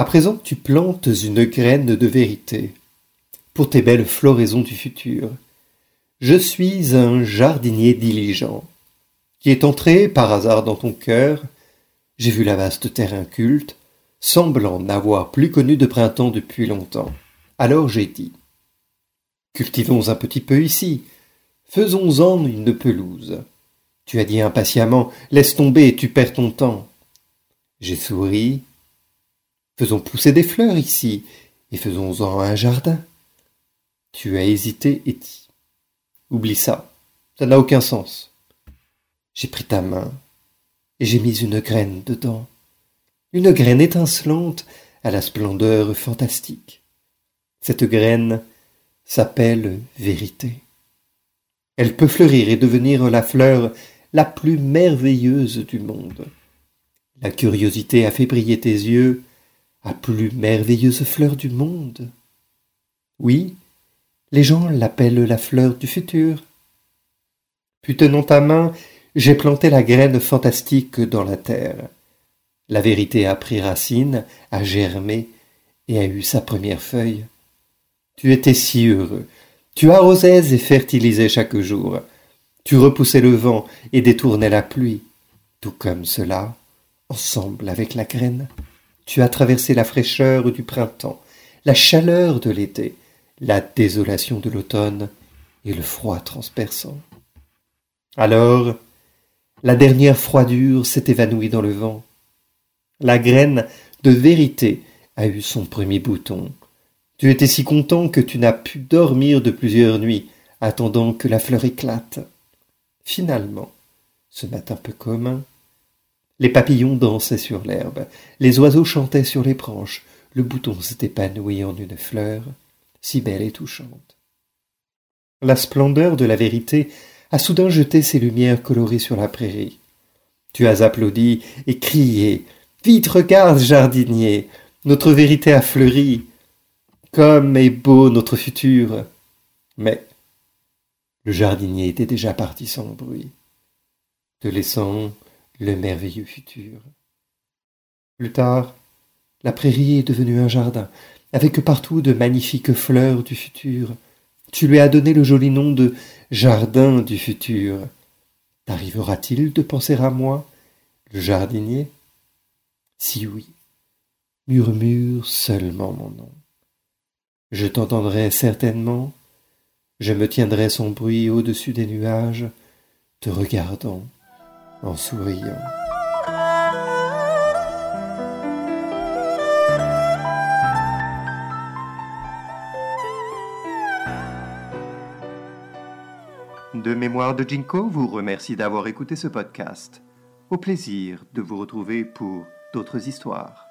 À présent tu plantes une graine de vérité pour tes belles floraisons du futur. Je suis un jardinier diligent qui est entré par hasard dans ton cœur. J'ai vu la vaste terre inculte, semblant n'avoir plus connu de printemps depuis longtemps. Alors j'ai dit Cultivons un petit peu ici, faisons-en une pelouse. Tu as dit impatiemment Laisse tomber, tu perds ton temps. J'ai souri Faisons pousser des fleurs ici, et faisons-en un jardin. Tu as hésité et. Oublie ça, ça n'a aucun sens. J'ai pris ta main, et j'ai mis une graine dedans, une graine étincelante à la splendeur fantastique. Cette graine s'appelle vérité. Elle peut fleurir et devenir la fleur la plus merveilleuse du monde. La curiosité a fait briller tes yeux, la plus merveilleuse fleur du monde. Oui, les gens l'appellent la fleur du futur. Puis tenant ta main, j'ai planté la graine fantastique dans la terre. La vérité a pris racine, a germé et a eu sa première feuille. Tu étais si heureux. Tu arrosais et fertilisais chaque jour. Tu repoussais le vent et détournais la pluie. Tout comme cela, ensemble avec la graine. Tu as traversé la fraîcheur du printemps, la chaleur de l'été, la désolation de l'automne et le froid transperçant. Alors, la dernière froidure s'est évanouie dans le vent. La graine de vérité a eu son premier bouton. Tu étais si content que tu n'as pu dormir de plusieurs nuits, attendant que la fleur éclate. Finalement, ce matin peu commun, les papillons dansaient sur l'herbe, les oiseaux chantaient sur les branches, le bouton s'est épanoui en une fleur, si belle et touchante. La splendeur de la vérité a soudain jeté ses lumières colorées sur la prairie. Tu as applaudi et crié. Vite, regarde, jardinier, notre vérité a fleuri. Comme est beau notre futur. Mais le jardinier était déjà parti sans bruit, te laissant le merveilleux futur. Plus tard, la prairie est devenue un jardin, avec partout de magnifiques fleurs du futur. Tu lui as donné le joli nom de jardin du futur. T'arrivera-t-il de penser à moi, le jardinier? Si oui, murmure seulement mon nom. Je t'entendrai certainement, je me tiendrai son bruit au-dessus des nuages, te regardant en souriant. De mémoire de Jinko vous remercie d'avoir écouté ce podcast. Au plaisir de vous retrouver pour d'autres histoires.